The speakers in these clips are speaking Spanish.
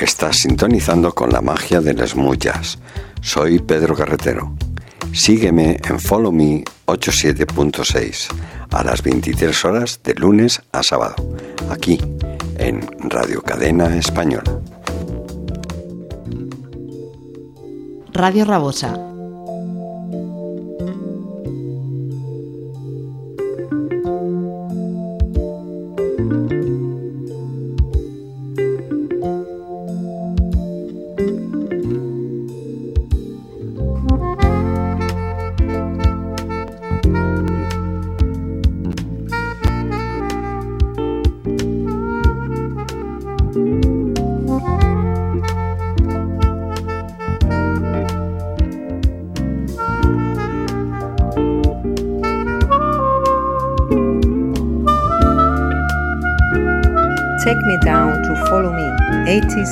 Estás sintonizando con la magia de las mullas. Soy Pedro Carretero. Sígueme en Follow Me 87.6 a las 23 horas de lunes a sábado, aquí en Radio Cadena Española. Radio Rabosa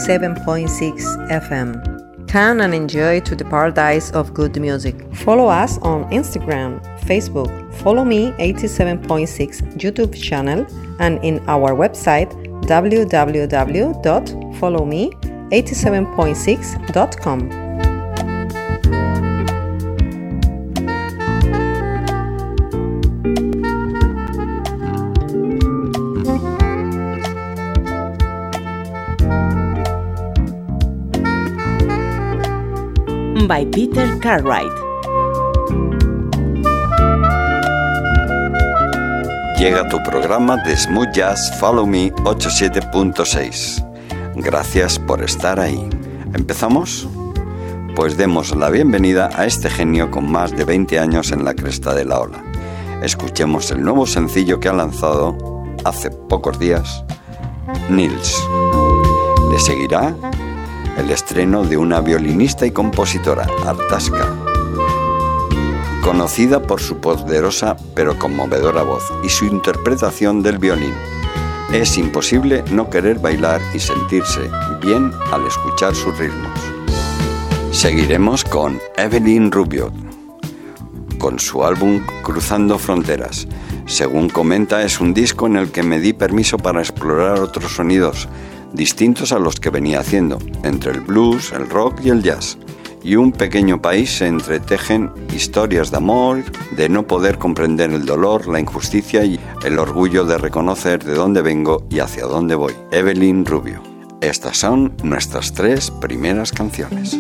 87.6 FM. Come and enjoy to the paradise of good music. Follow us on Instagram, Facebook, follow me 87.6 YouTube channel and in our website www.followme87.6.com. by Peter Cartwright. Llega tu programa de Smooth Jazz Follow Me 87.6. Gracias por estar ahí. ¿Empezamos? Pues demos la bienvenida a este genio con más de 20 años en la cresta de la ola. Escuchemos el nuevo sencillo que ha lanzado hace pocos días, Nils. Le seguirá el estreno de una violinista y compositora, Artasca, conocida por su poderosa pero conmovedora voz y su interpretación del violín. Es imposible no querer bailar y sentirse bien al escuchar sus ritmos. Seguiremos con Evelyn Rubio, con su álbum Cruzando Fronteras. Según comenta, es un disco en el que me di permiso para explorar otros sonidos distintos a los que venía haciendo, entre el blues, el rock y el jazz. Y un pequeño país se entretejen historias de amor, de no poder comprender el dolor, la injusticia y el orgullo de reconocer de dónde vengo y hacia dónde voy. Evelyn Rubio. Estas son nuestras tres primeras canciones.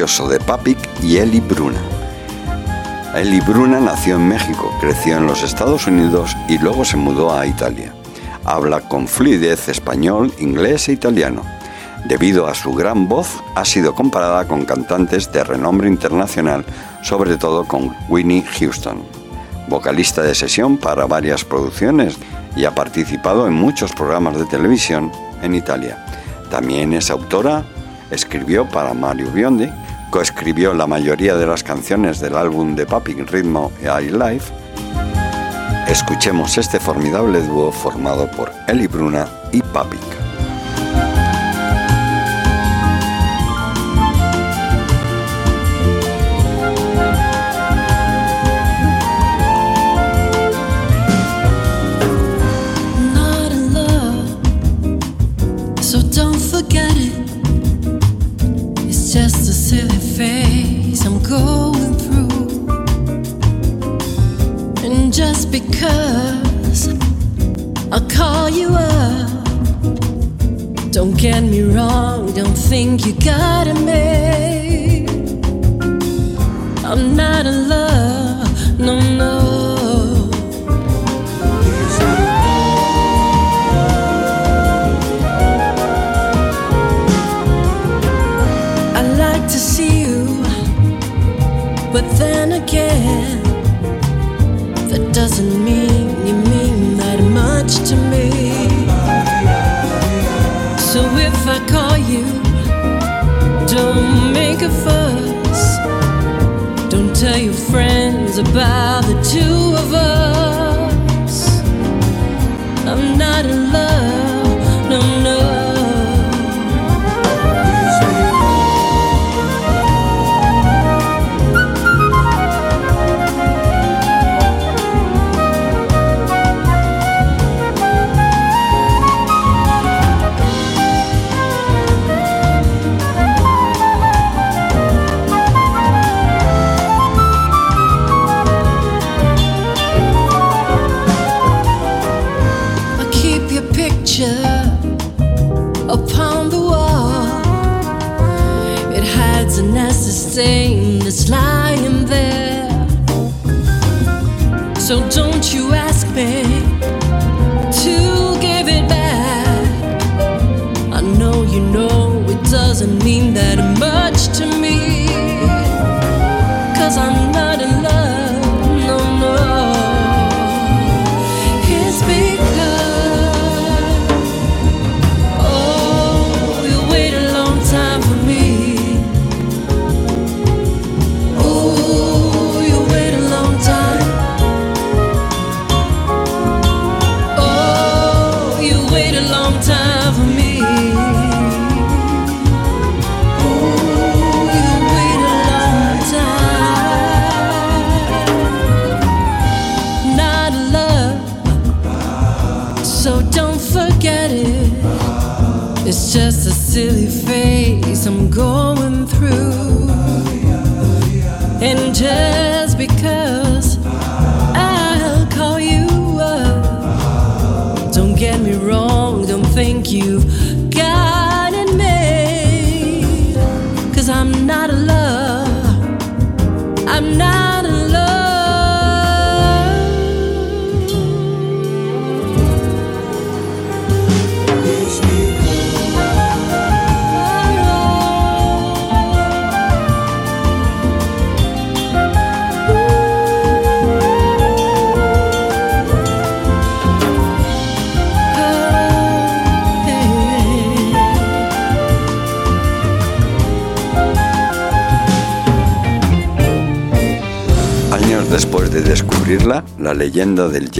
Precioso de Papik y Eli Bruna. Eli Bruna nació en México, creció en los Estados Unidos y luego se mudó a Italia. Habla con fluidez español, inglés e italiano. Debido a su gran voz, ha sido comparada con cantantes de renombre internacional, sobre todo con Winnie Houston. Vocalista de sesión para varias producciones y ha participado en muchos programas de televisión en Italia. También es autora, escribió para Mario Biondi, coescribió la mayoría de las canciones del álbum de Papik Ritmo y Life. Escuchemos este formidable dúo formado por Eli Bruna y Papik.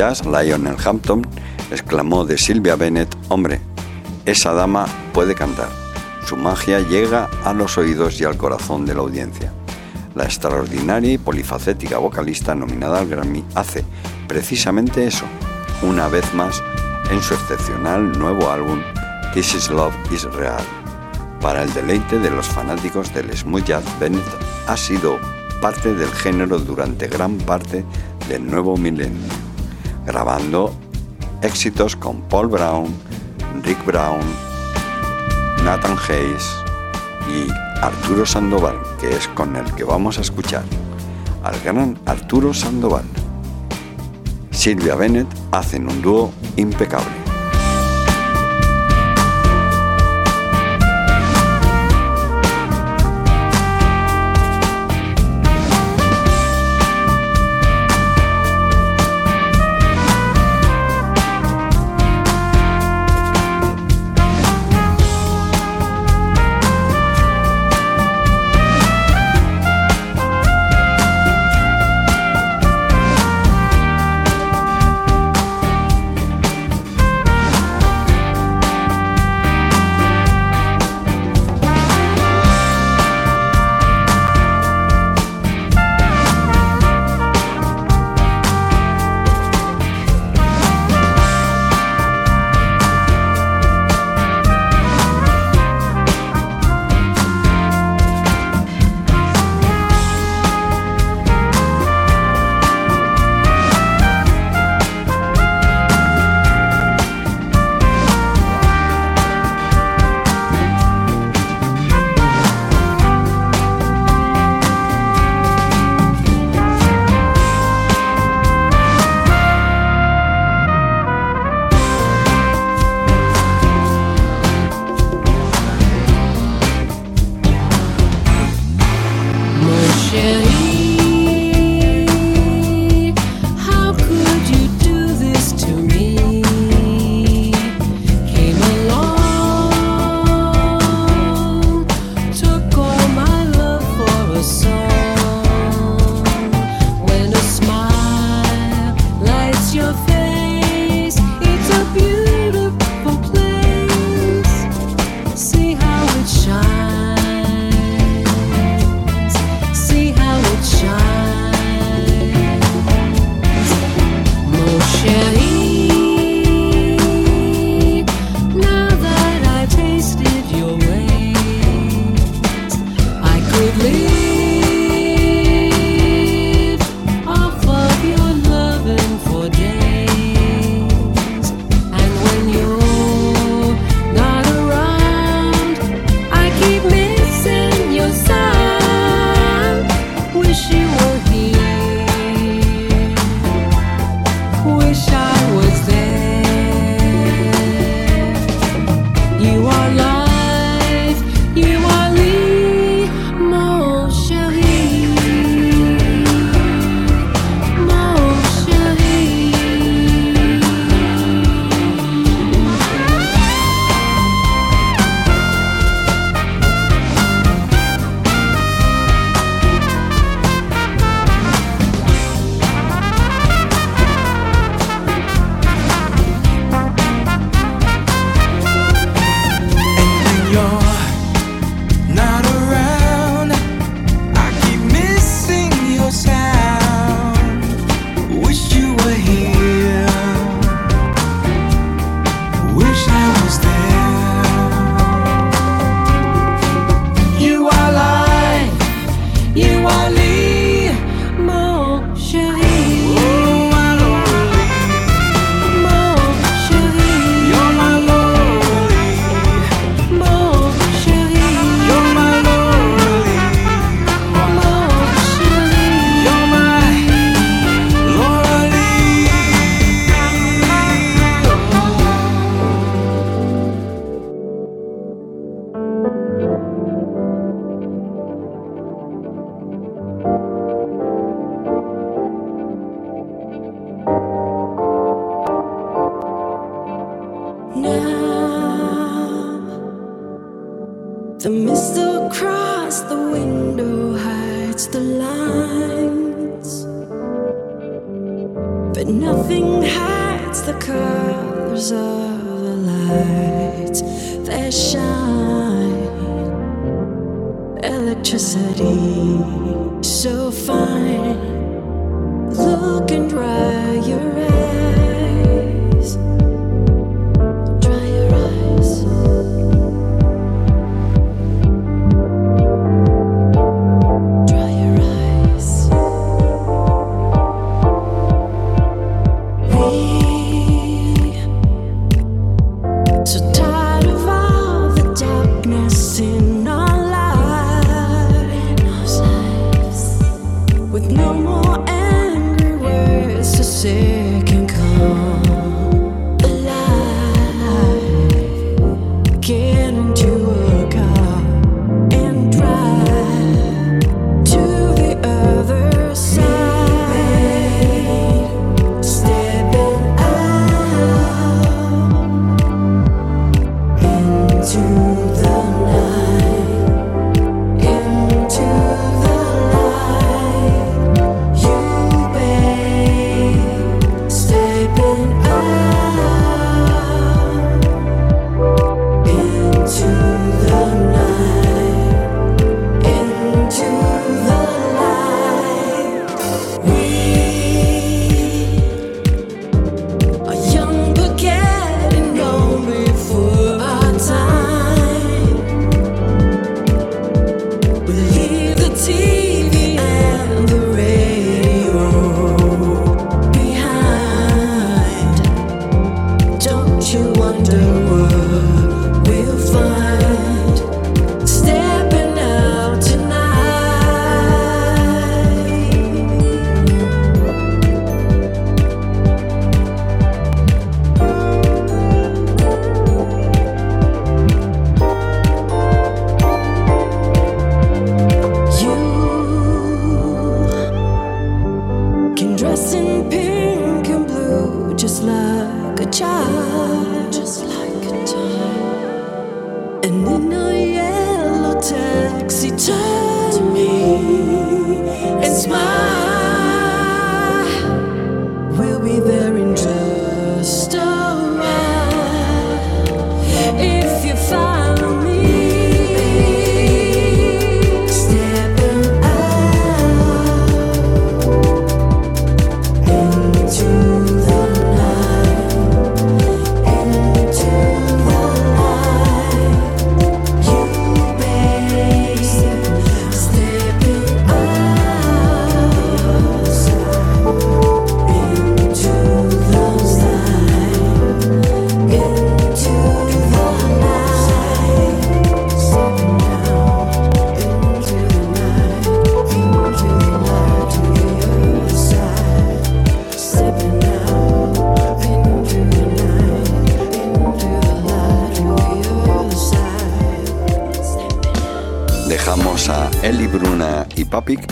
Jazz Lionel Hampton exclamó de Sylvia Bennett, hombre, esa dama puede cantar. Su magia llega a los oídos y al corazón de la audiencia. La extraordinaria y polifacética vocalista nominada al Grammy hace precisamente eso, una vez más en su excepcional nuevo álbum This Is Love Is Real. Para el deleite de los fanáticos del smooth jazz, Bennett ha sido parte del género durante gran parte del nuevo milenio, grabando éxitos con Paul Brown, Rick Brown, Nathan Hayes y Arturo Sandoval, que es con el que vamos a escuchar. al gran Arturo Sandoval. Silvia Bennett hacen un dúo impecable.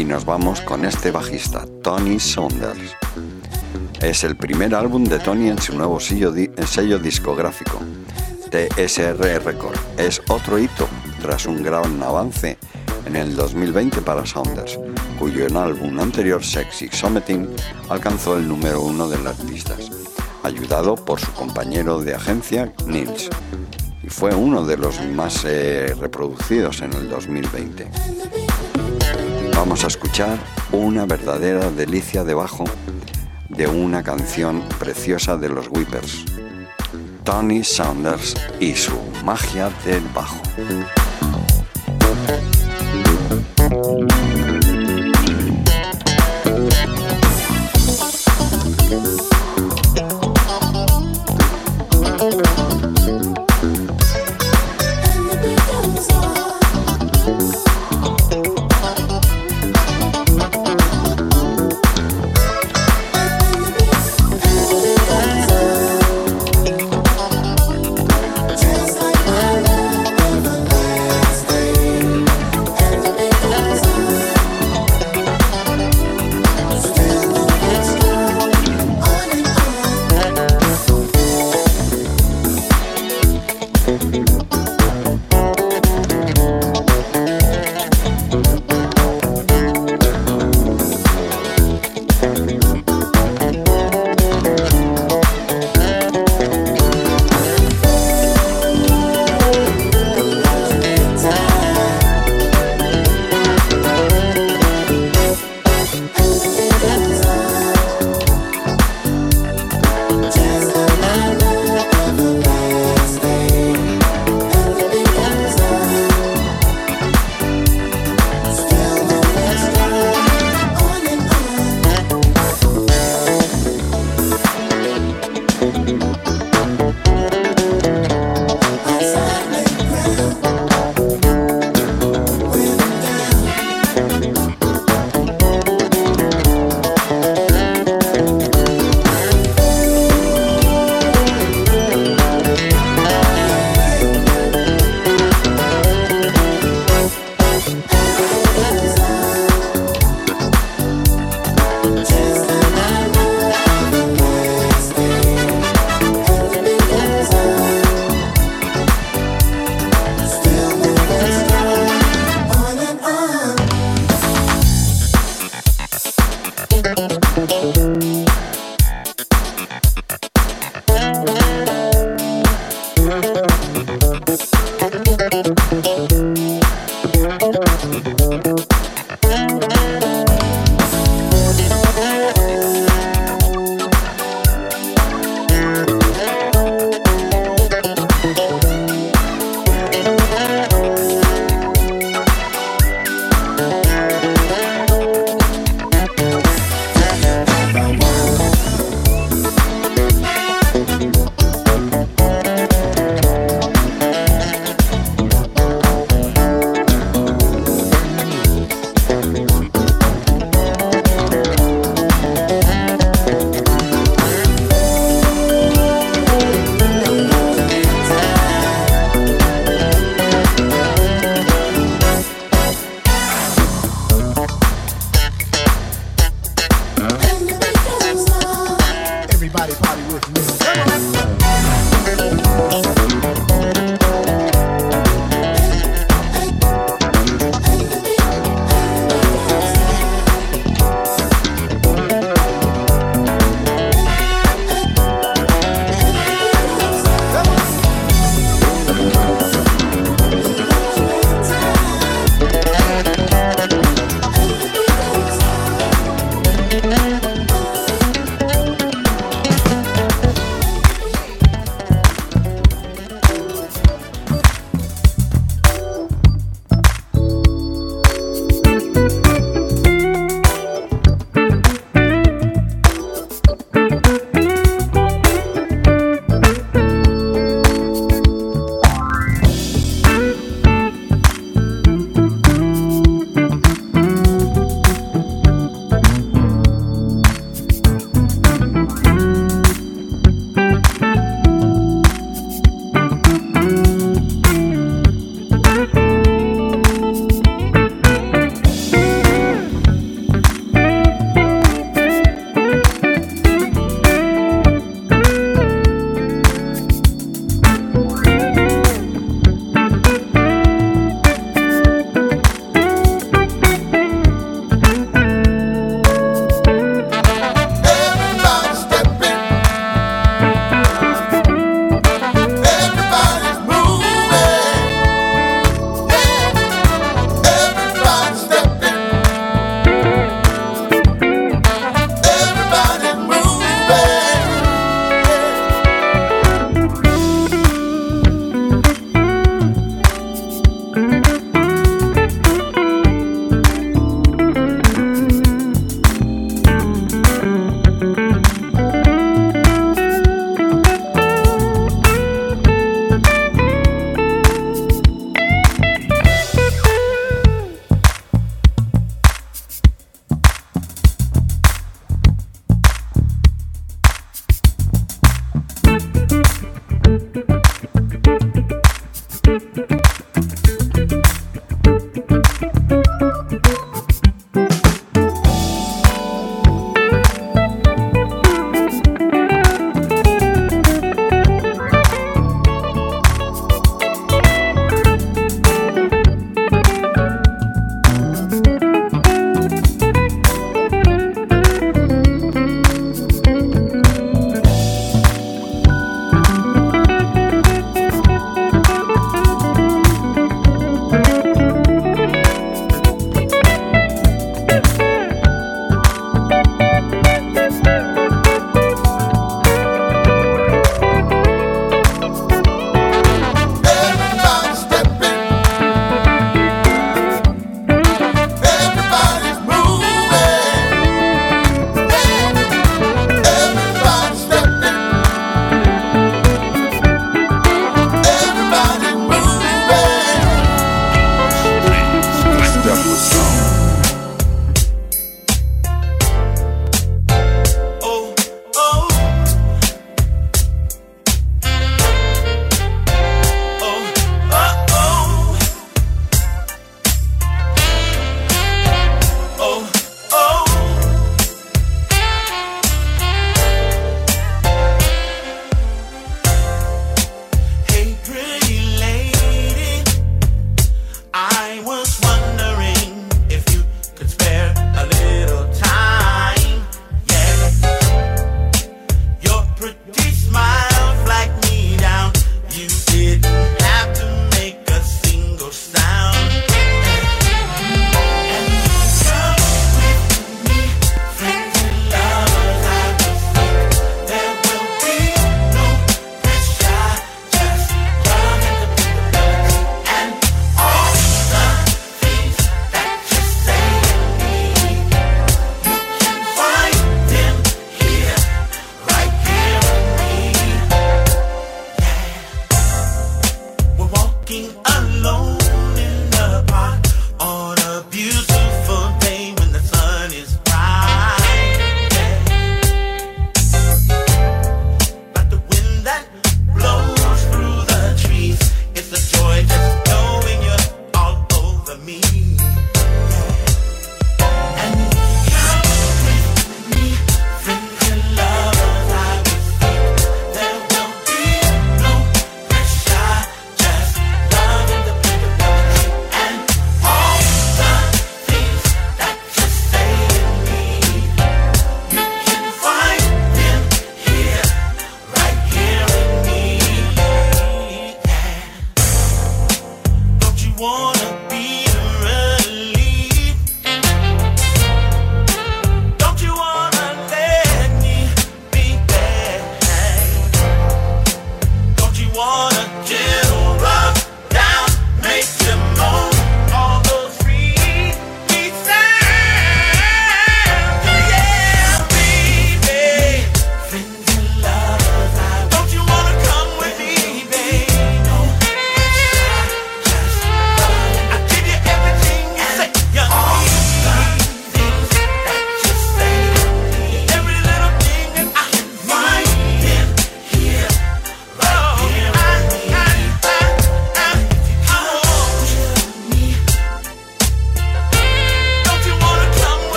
Y nos vamos con este bajista, Tony Saunders. Es el primer álbum de Tony en su nuevo sello, discográfico, TSR Record. Es otro hito tras un gran avance en el 2020 para Saunders, cuyo álbum anterior, Sexy Summiting, alcanzó el número uno de las listas, ayudado por su compañero de agencia, Nils, y fue uno de los más eh, reproducidos en el 2020. Vamos a escuchar una verdadera delicia debajo de una canción preciosa de los Whippers, Tony Saunders y su magia del bajo.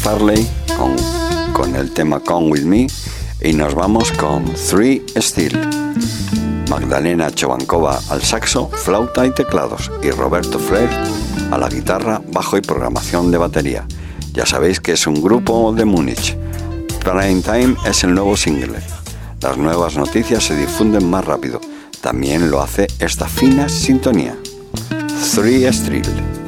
Farley con, con el tema Come With Me y nos vamos con Three Steel. Magdalena Chovankova al saxo, flauta y teclados y Roberto Flair a la guitarra, bajo y programación de batería. Ya sabéis que es un grupo de Múnich. Prime Time es el nuevo single. Las nuevas noticias se difunden más rápido. También lo hace esta fina sintonía. Three Steel.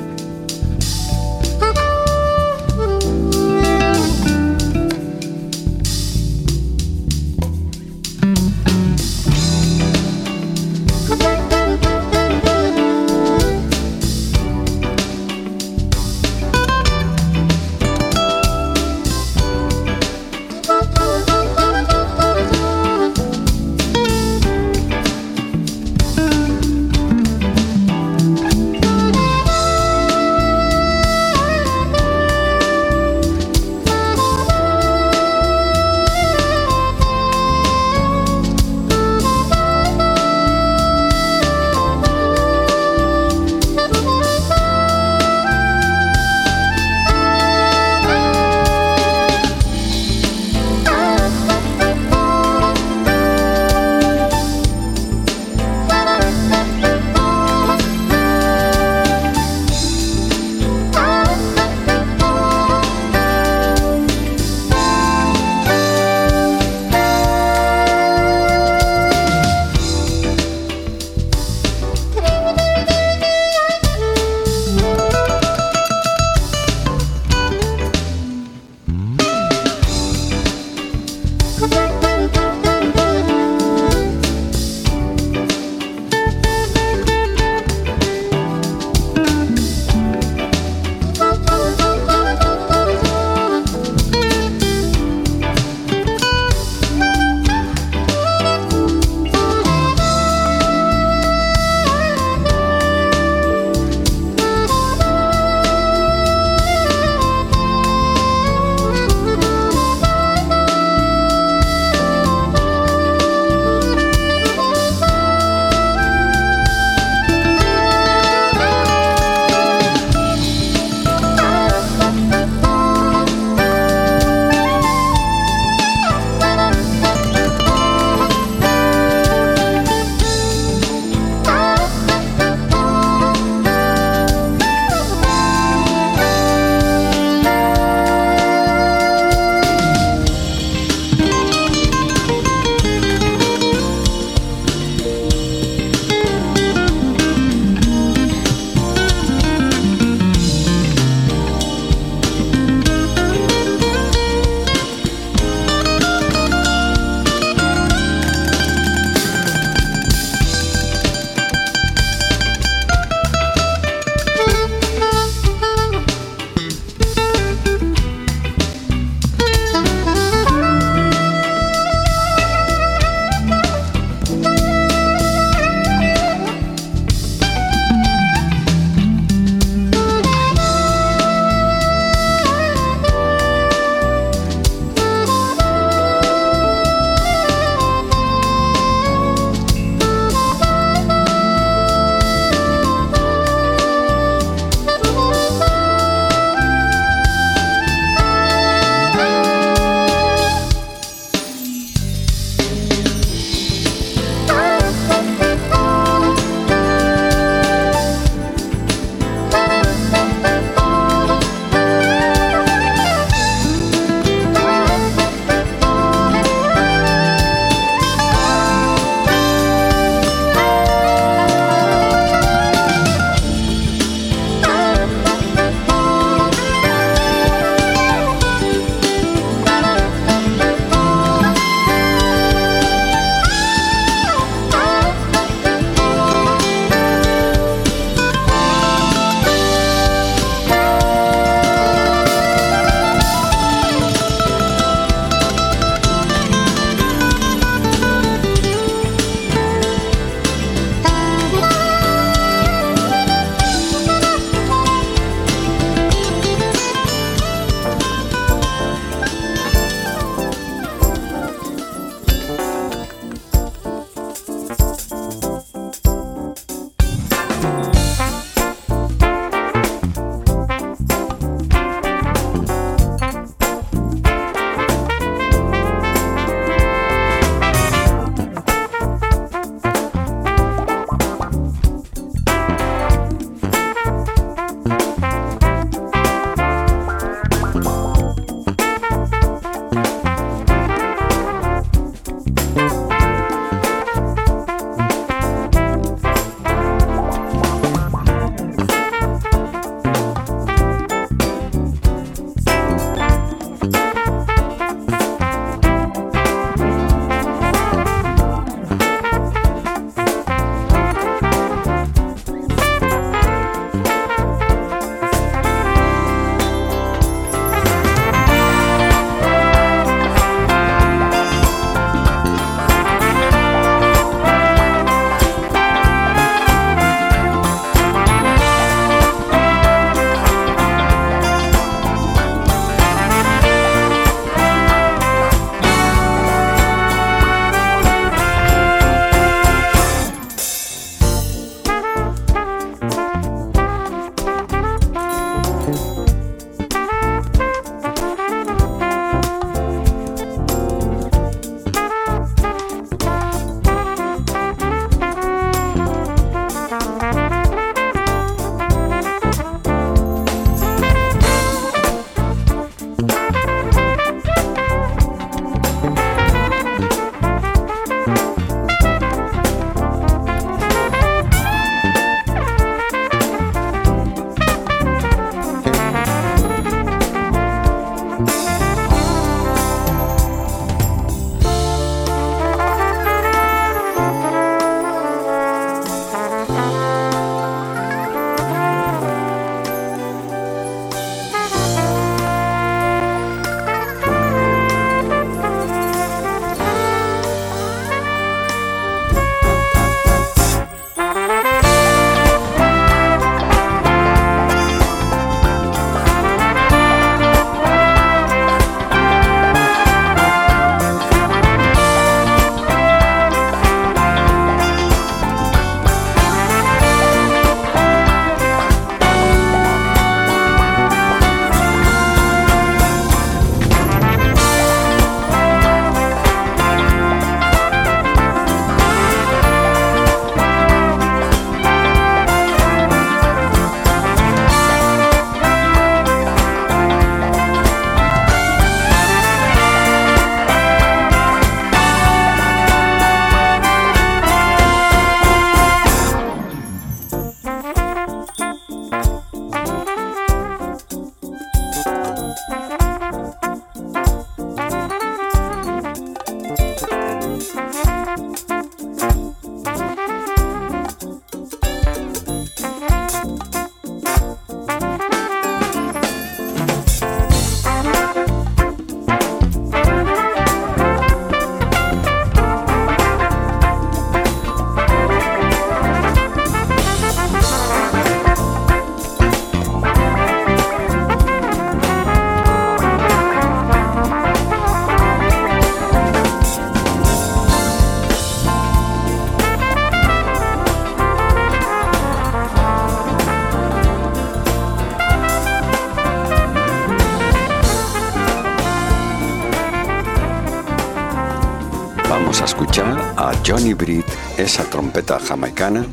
Esa trompeta jamaicana,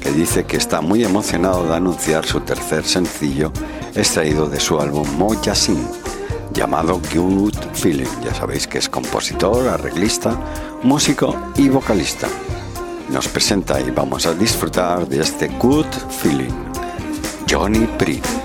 que dice que está muy emocionado de anunciar su tercer sencillo extraído de su álbum Moja Sin, llamado Good Feeling. Ya sabéis que es compositor, arreglista, músico y vocalista. Nos presenta y vamos a disfrutar de este Good Feeling. Johnny Britt.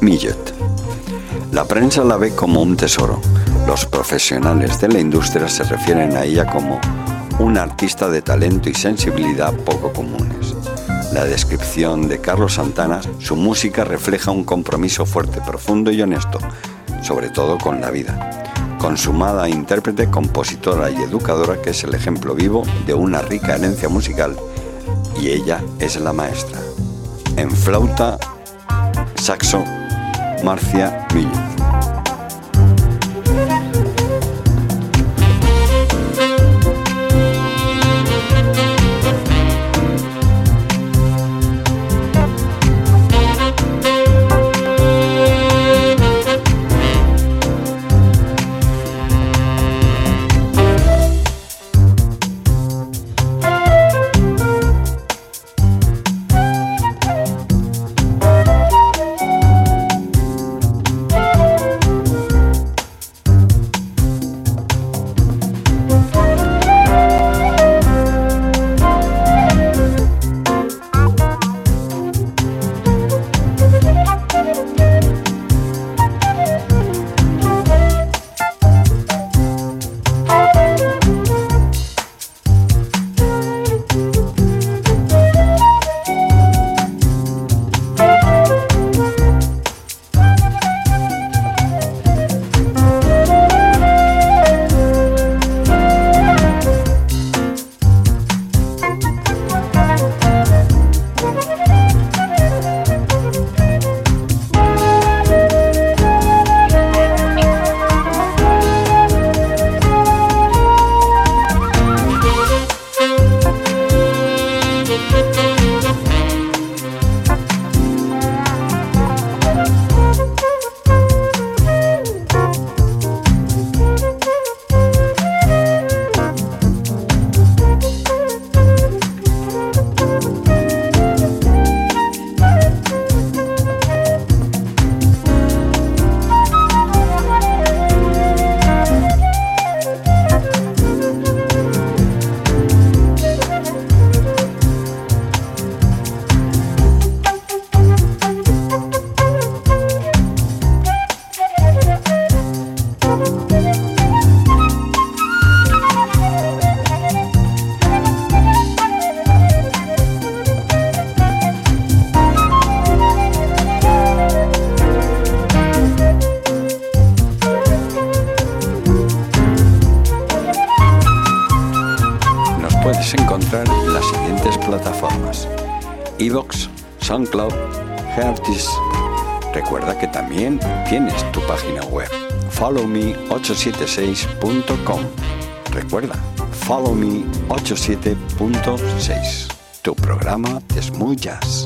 Millet. La prensa la ve como un tesoro. Los profesionales de la industria se refieren a ella como un artista de talento y sensibilidad poco comunes. La descripción de Carlos Santana, su música refleja un compromiso fuerte, profundo y honesto, sobre todo con la vida. Consumada intérprete, compositora y educadora que es el ejemplo vivo de una rica herencia musical y ella es la maestra. En flauta, saxo, Marcia Miller. followme876.com. Recuerda, followme87.6. Tu programa de Smooth Jazz.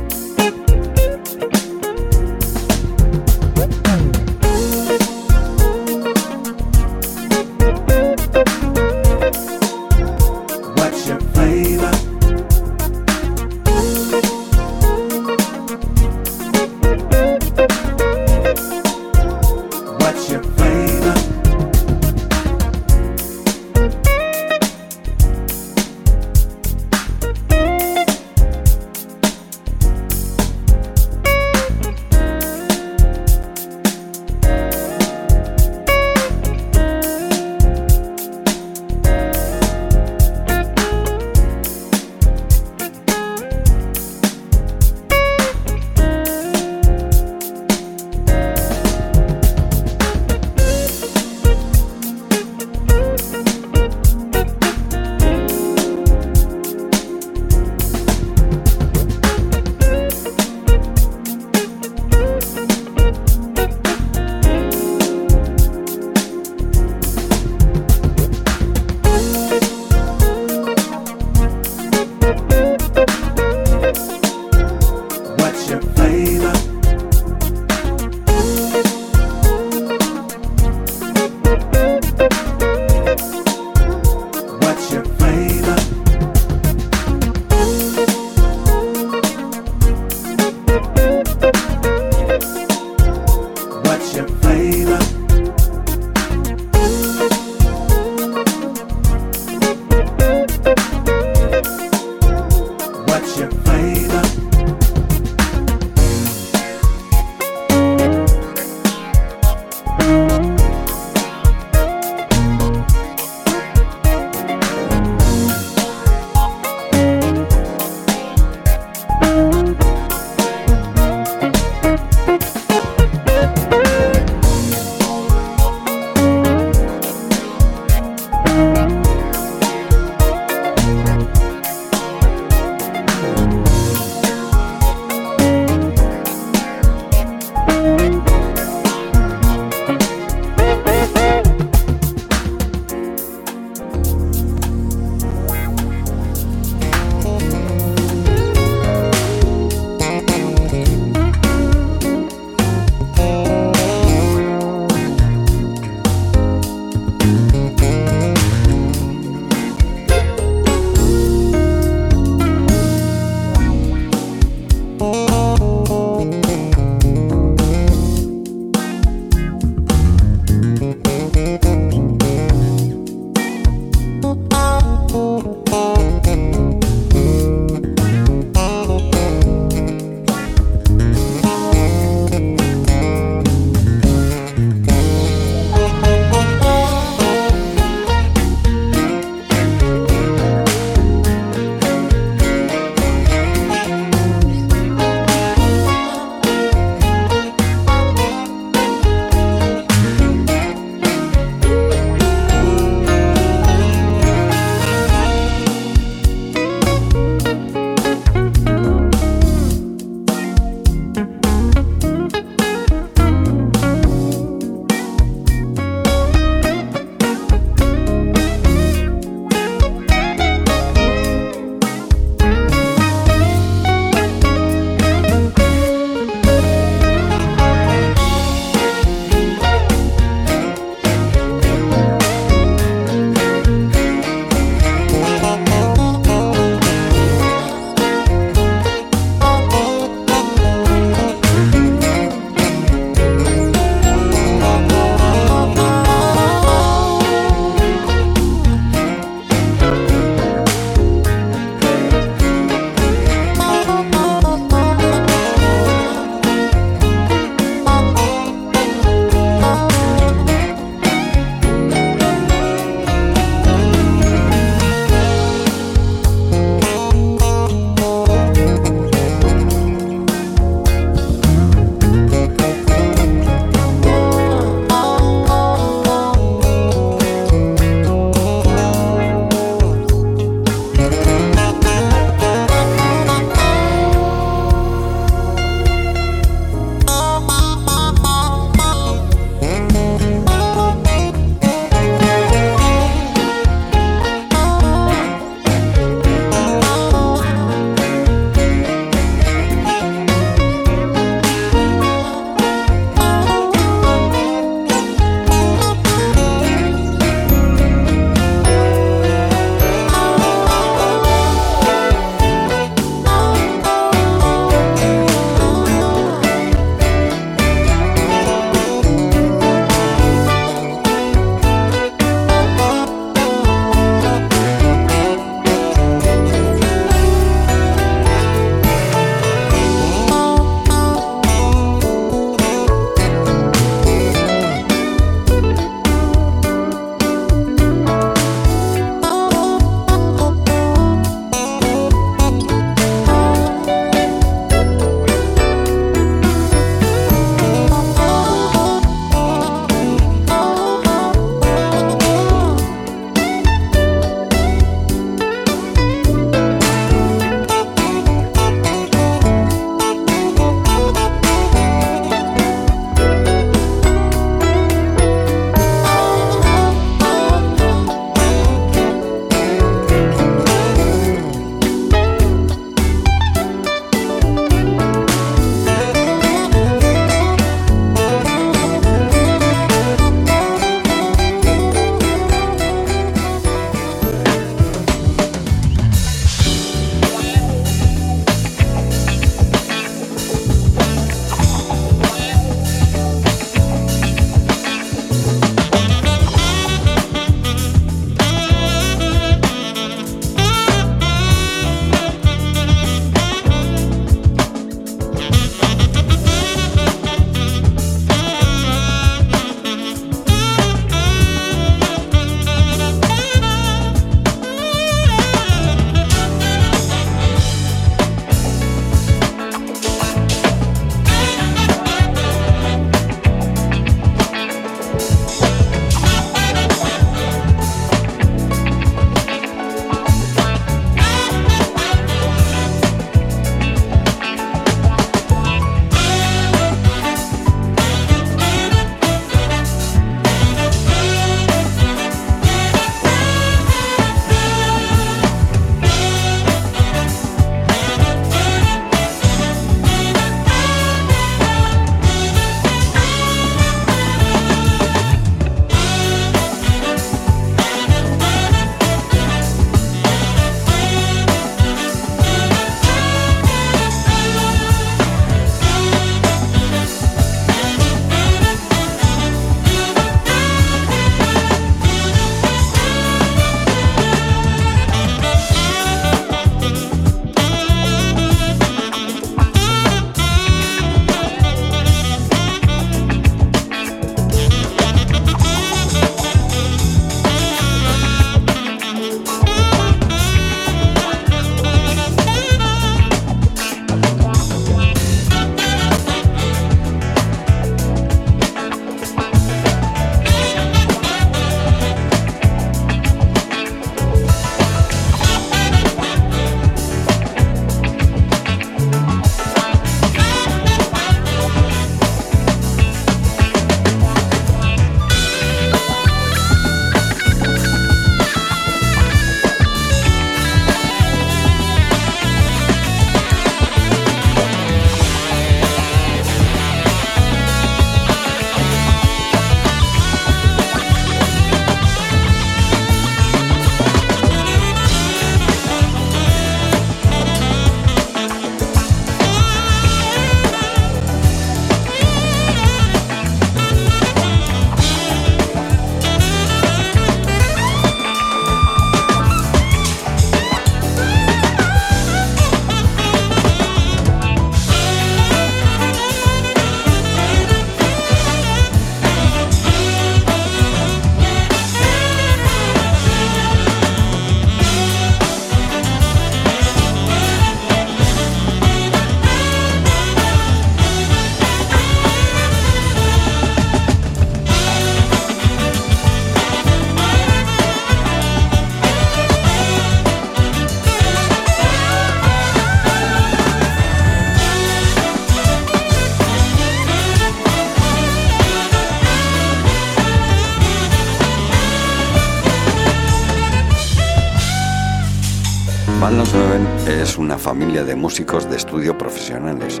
Una familia de músicos de estudio profesionales.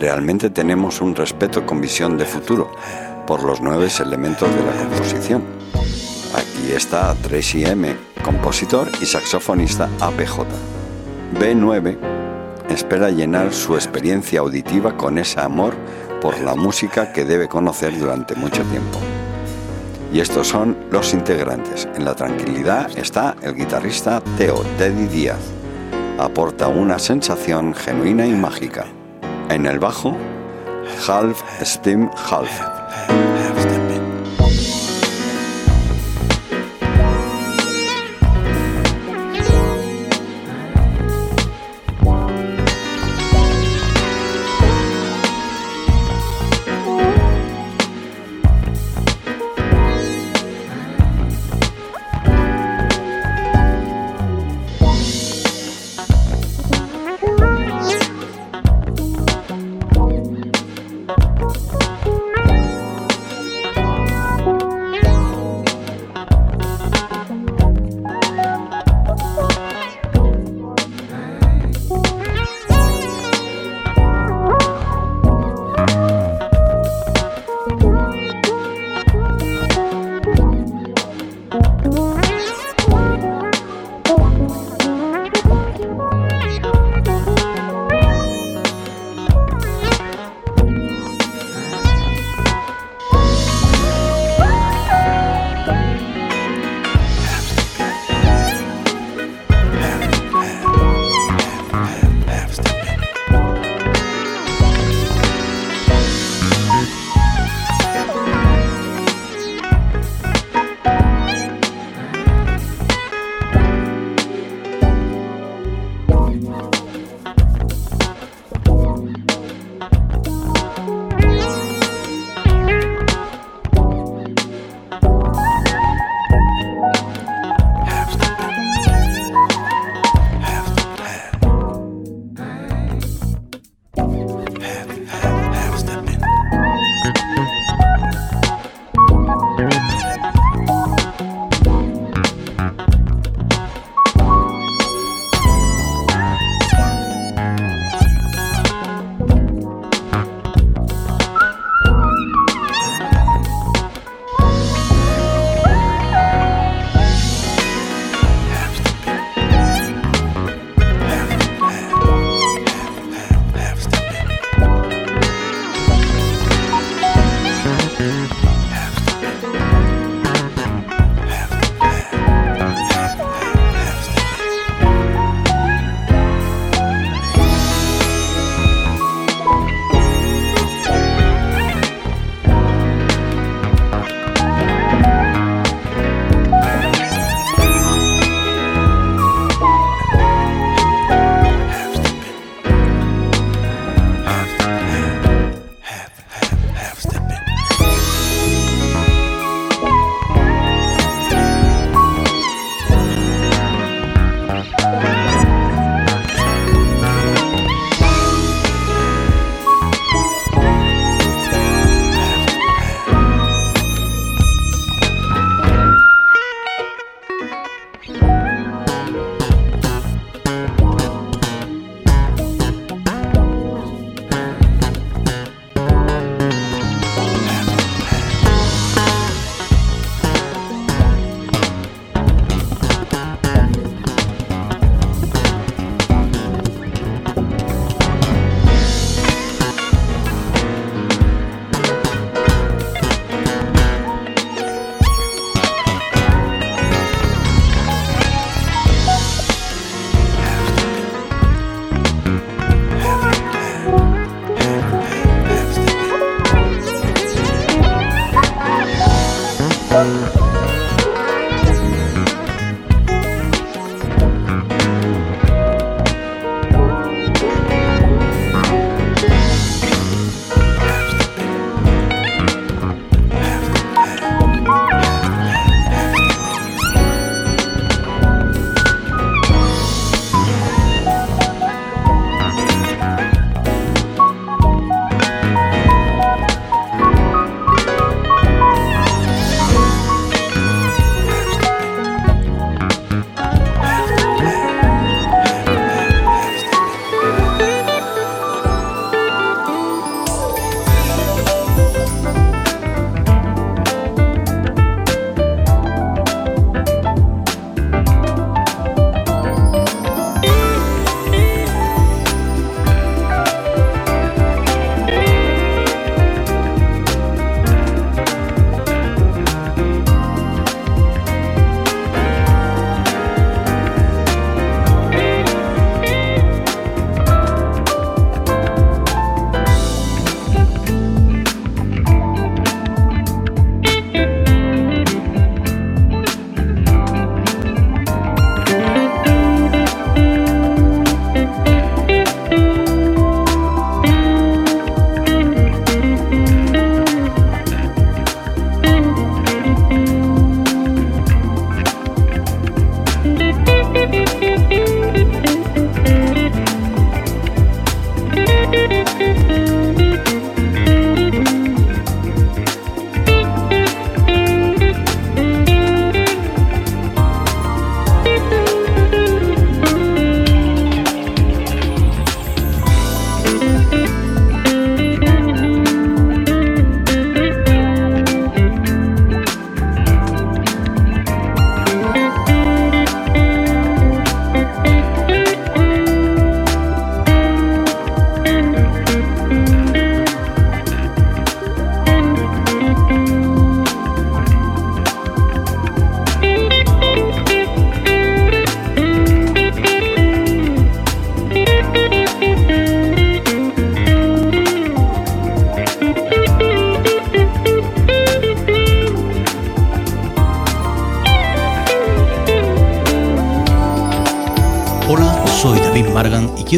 Realmente tenemos un respeto con visión de futuro por los nueve elementos de la composición. Aquí está Tracy M, compositor y saxofonista APJ. B9 espera llenar su experiencia auditiva con ese amor por la música que debe conocer durante mucho tiempo. Y estos son los integrantes. En la tranquilidad está el guitarrista Teo Teddy Díaz. Aporta una sensación genuina y mágica. En el bajo, Half Steam Half.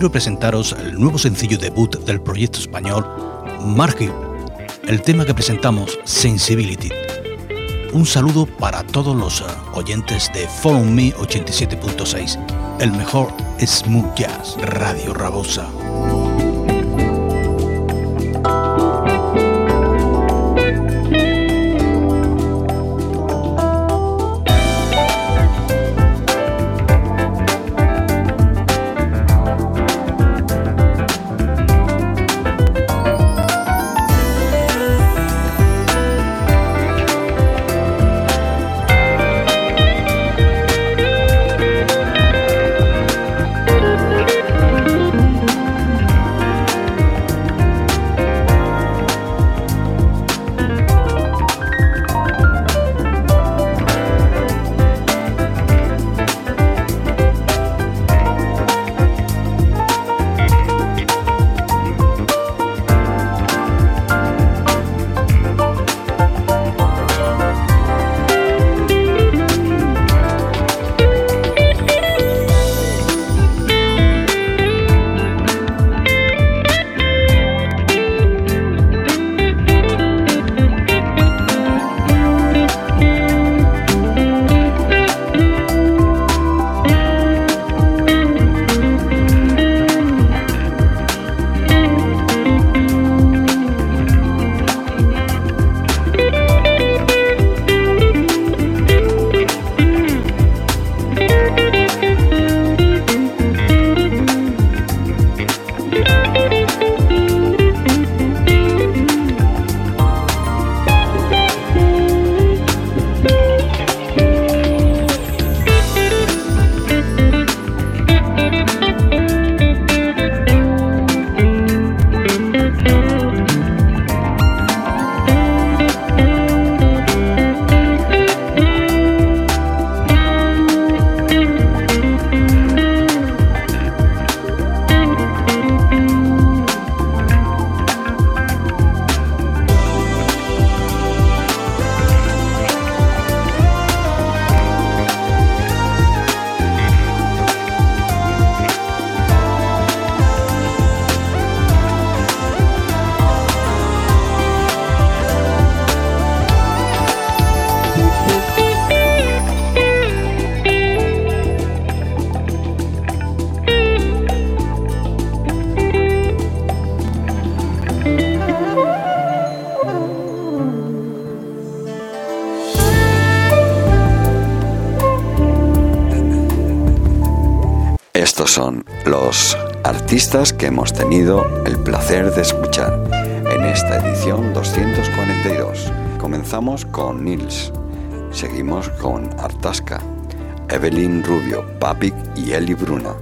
Quiero presentaros el nuevo sencillo debut del proyecto español Margit, el tema que presentamos Sensibility. Un saludo para todos los eh, oyentes de Follow Me 87.6, el mejor smooth jazz, Radio Rabosa. Que hemos tenido el placer de escuchar en esta edición 242. Comenzamos con Nils, seguimos con Artasca, Evelyn Rubio, Papik y Eli Bruna,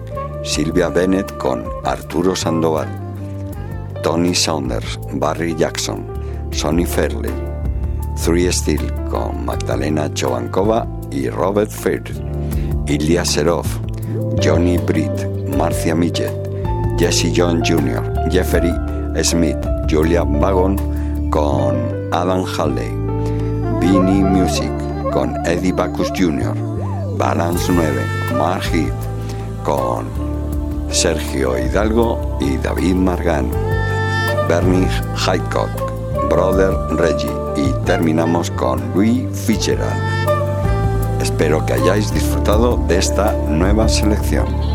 Silvia Bennett con Arturo Sandoval, Tony Saunders, Barry Jackson, Sonny Fairley, Three Steel con Magdalena Chovankova y Robert Firth, Ilya Serov, Johnny Britt, Marcia Millet, Jesse John Jr., Jeffrey Smith, Julia Vagon con Adam Halley, Vinnie Music con Eddie Bacchus Jr., Balance 9, Mark Heath con Sergio Hidalgo y David Margan, Bernie Highcock, Brother Reggie y terminamos con Louis Fitzgerald. Espero que hayáis disfrutado de esta nueva selección.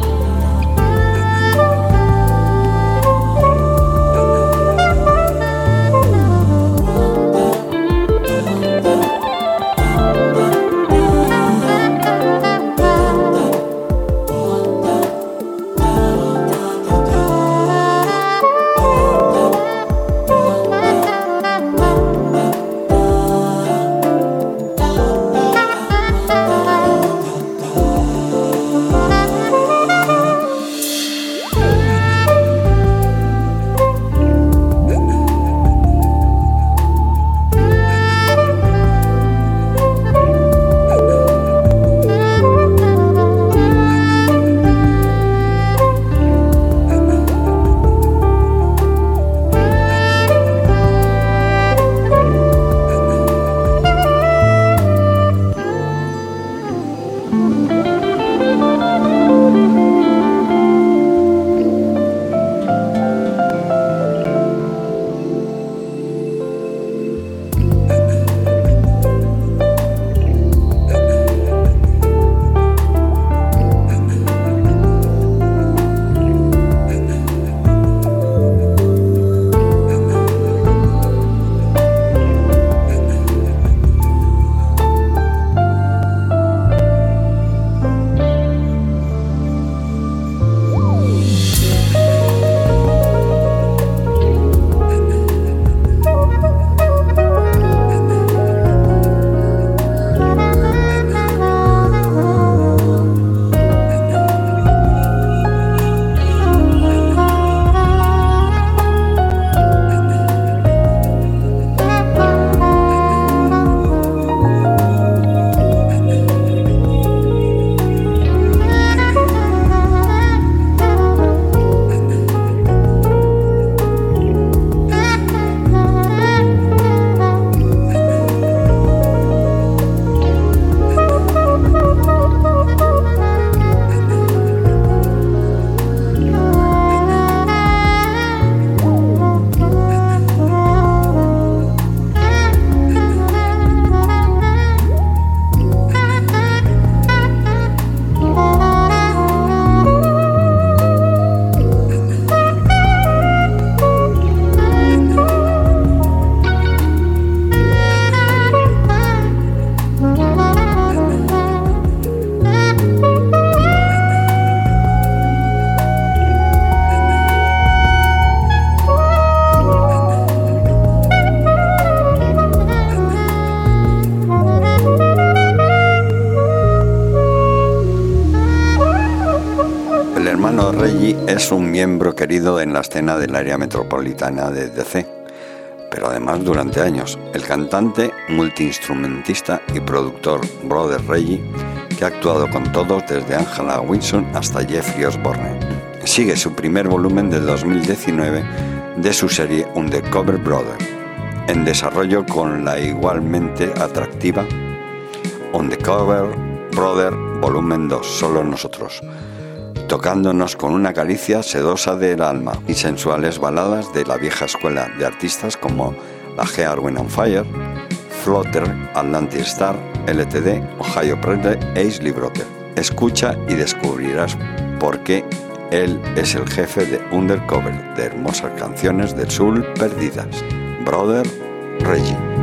Miembro querido en la escena del área metropolitana de DC, pero además durante años, el cantante, multiinstrumentista y productor Brother Reggie, que ha actuado con todos desde Angela Wilson hasta Jeffrey Osborne. Sigue su primer volumen del 2019 de su serie Undercover Brother, en desarrollo con la igualmente atractiva Undercover Brother Volumen 2, Solo Nosotros, tocándonos con una caricia sedosa del alma y sensuales baladas de la vieja escuela de artistas como la G. Wind on Fire, Flotter, Atlantic Star, LTD, Ohio Presley e Ace Brother. Escucha y descubrirás por qué él es el jefe de Undercover de hermosas canciones del sur perdidas. Brother Reggie.